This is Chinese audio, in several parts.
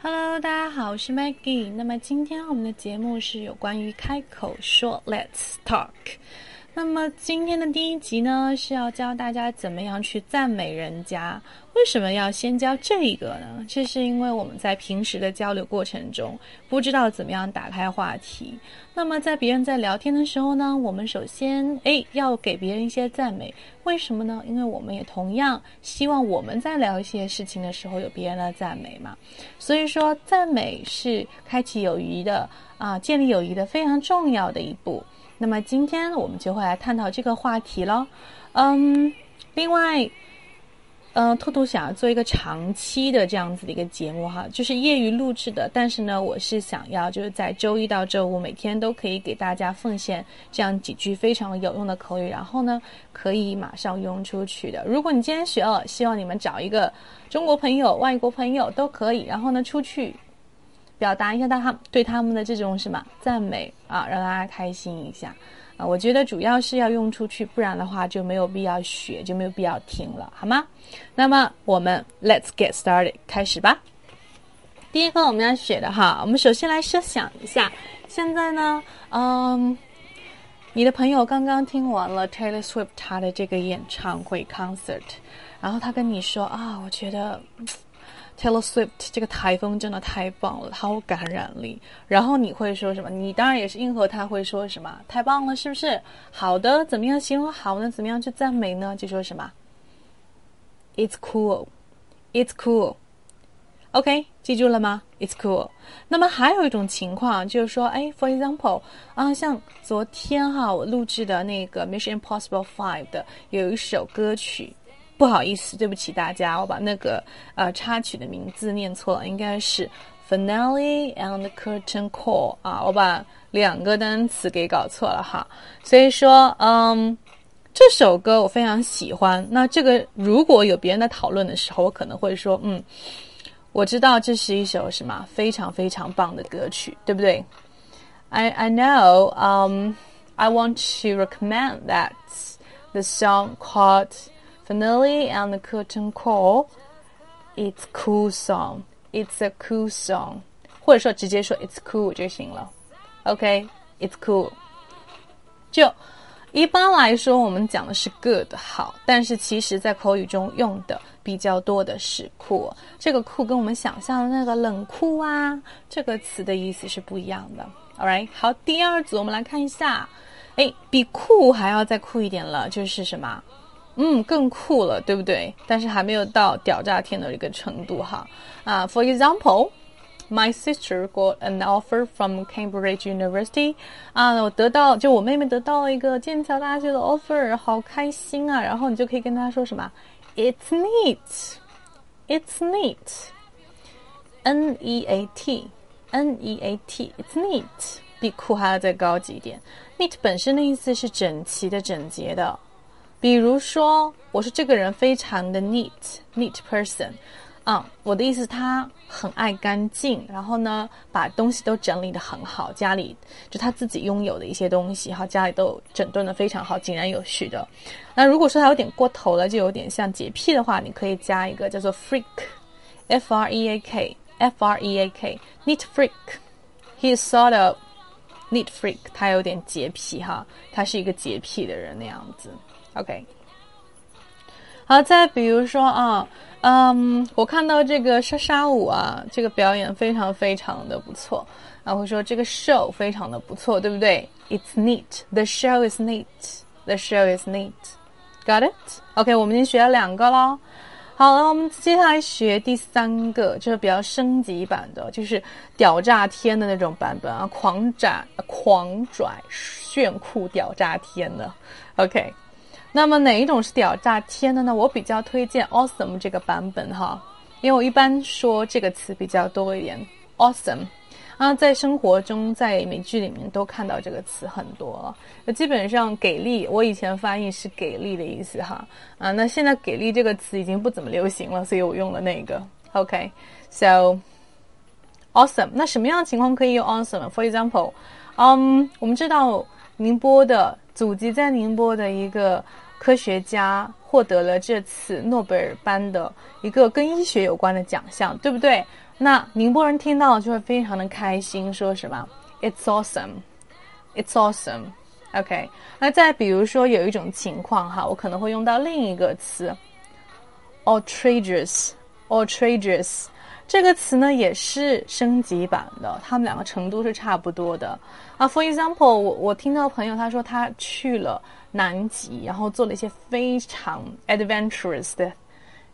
Hello，大家好，我是 Maggie。那么今天我们的节目是有关于开口说，Let's talk。那么今天的第一集呢，是要教大家怎么样去赞美人家。为什么要先教这一个呢？这是因为我们在平时的交流过程中，不知道怎么样打开话题。那么在别人在聊天的时候呢，我们首先诶要给别人一些赞美。为什么呢？因为我们也同样希望我们在聊一些事情的时候有别人的赞美嘛。所以说，赞美是开启友谊的啊，建立友谊的非常重要的一步。那么今天我们就会来探讨这个话题了，嗯，另外，嗯，兔兔想要做一个长期的这样子的一个节目哈，就是业余录制的，但是呢，我是想要就是在周一到周五每天都可以给大家奉献这样几句非常有用的口语，然后呢，可以马上用出去的。如果你今天学了，希望你们找一个中国朋友、外国朋友都可以，然后呢，出去。表达一下他对他们的这种什么赞美啊，让大家开心一下啊！我觉得主要是要用出去，不然的话就没有必要学，就没有必要听了，好吗？那么我们 Let's get started，开始吧。第一个我们要学的哈，我们首先来设想一下，现在呢，嗯，你的朋友刚刚听完了 Taylor Swift 他的这个演唱会 concert，然后他跟你说啊，我觉得。Taylor Swift 这个台风真的太棒了，好感染力。然后你会说什么？你当然也是应和他，会说什么？太棒了，是不是？好的，怎么样形容好呢？怎么样去赞美呢？就说什么？It's cool, it's cool. OK，记住了吗？It's cool。那么还有一种情况就是说，哎，For example，啊，像昨天哈我录制的那个 Mission Impossible Five 的有一首歌曲。不好意思，对不起大家，我把那个呃插曲的名字念错了，应该是 finale and curtain call 啊，我把两个单词给搞错了哈。所以说，嗯，这首歌我非常喜欢。那这个如果有别人在讨论的时候，我可能会说，嗯，我知道这是一首什么非常非常棒的歌曲，对不对？I I know, um, I want to recommend that the song called Finale and the curtain call. It's cool song. It's a cool song. 或者说直接说 It's cool 就行了。OK，It's cool。就一般来说，我们讲的是 good 好，但是其实在口语中用的比较多的是 cool。这个 cool 跟我们想象的那个冷酷啊这个词的意思是不一样的。Alright，好，第二组我们来看一下，哎，比酷还要再酷一点了，就是什么？嗯，更酷了，对不对？但是还没有到屌炸天的一个程度哈。啊，For example, my sister got an offer from Cambridge University。啊，我得到就我妹妹得到了一个剑桥大学的 offer，好开心啊！然后你就可以跟她说什么？It's neat, it's neat, N E A T, N E A T, it's neat，比酷还要再高级一点。Neat 本身的意思是整齐的、整洁的。 比如说，我说这个人非常的 neat，neat person，啊，我的意思他很爱干净，然后呢，把东西都整理的很好，家里就他自己拥有的一些东西哈，家里都整顿的非常好，井然有序的。那如果说他有点过头了，就有点像洁癖的话，你可以加一个叫做 freak，f r e a k，f r e a k，neat freak，he is sort of neat freak，他有点洁癖哈，他是一个洁癖的人那样子。OK，好，再比如说啊，嗯，我看到这个莎莎舞啊，这个表演非常非常的不错，然后说这个 show 非常的不错，对不对？It's neat. The show is neat. The show is neat. Got it? OK，我们已经学了两个喽。好了，我们接下来学第三个，就是比较升级版的，就是屌炸天的那种版本啊，狂拽、狂拽、炫酷、屌炸天的。OK。那么哪一种是屌炸天的呢？我比较推荐 awesome 这个版本哈，因为我一般说这个词比较多一点。awesome 啊，在生活中，在美剧里面都看到这个词很多。那基本上给力，我以前翻译是给力的意思哈啊，那现在给力这个词已经不怎么流行了，所以我用了那个。OK，so awesome。那什么样的情况可以用 awesome？For example，嗯，我们知道宁波的。祖籍在宁波的一个科学家获得了这次诺贝尔班的一个跟医学有关的奖项，对不对？那宁波人听到就会非常的开心，说什么？It's awesome, it's awesome. OK，那再比如说有一种情况哈，我可能会用到另一个词，outrageous, outrageous。这个词呢也是升级版的，它们两个程度是差不多的啊。For example，我我听到朋友他说他去了南极，然后做了一些非常 adventurous 的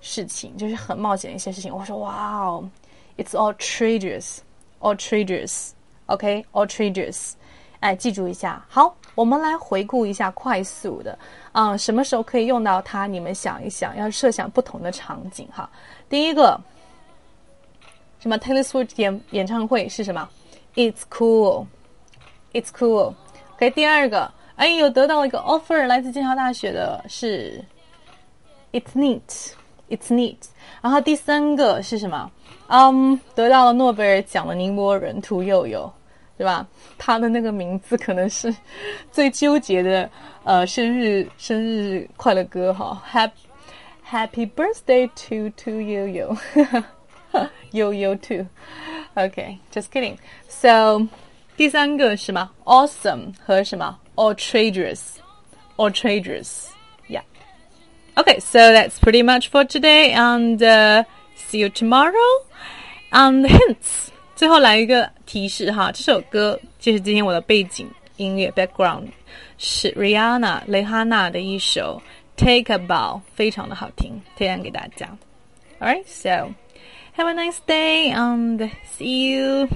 事情，就是很冒险的一些事情。我说哇哦，It's outrageous，outrageous，OK，outrageous。哎，记住一下。好，我们来回顾一下快速的啊，什么时候可以用到它？你们想一想，要设想不同的场景哈。第一个。什么 Taylor Swift 演演唱会是什么？It's cool，It's cool。OK，第二个，哎，有得到了一个 offer，来自剑桥大学的是 It's neat，It's neat。然后第三个是什么？嗯，得到了诺贝尔奖的宁波人屠呦呦，对吧？他的那个名字可能是 最纠结的，呃，生日生日快乐歌哈，Happy Happy Birthday to to you you。Yo yo too. Okay, just kidding. So 第三个是什么？Awesome 和什么？Outrageous, outrageous. Yeah. Okay, so that's pretty much for today, and uh, see you tomorrow. And hints. 最后来一个提示哈，这首歌就是今天我的背景音乐 background 是 Rihanna 蕾哈娜的一首 Take a Bow，非常的好听，推荐给大家。Alright, so. Have a nice day. And see you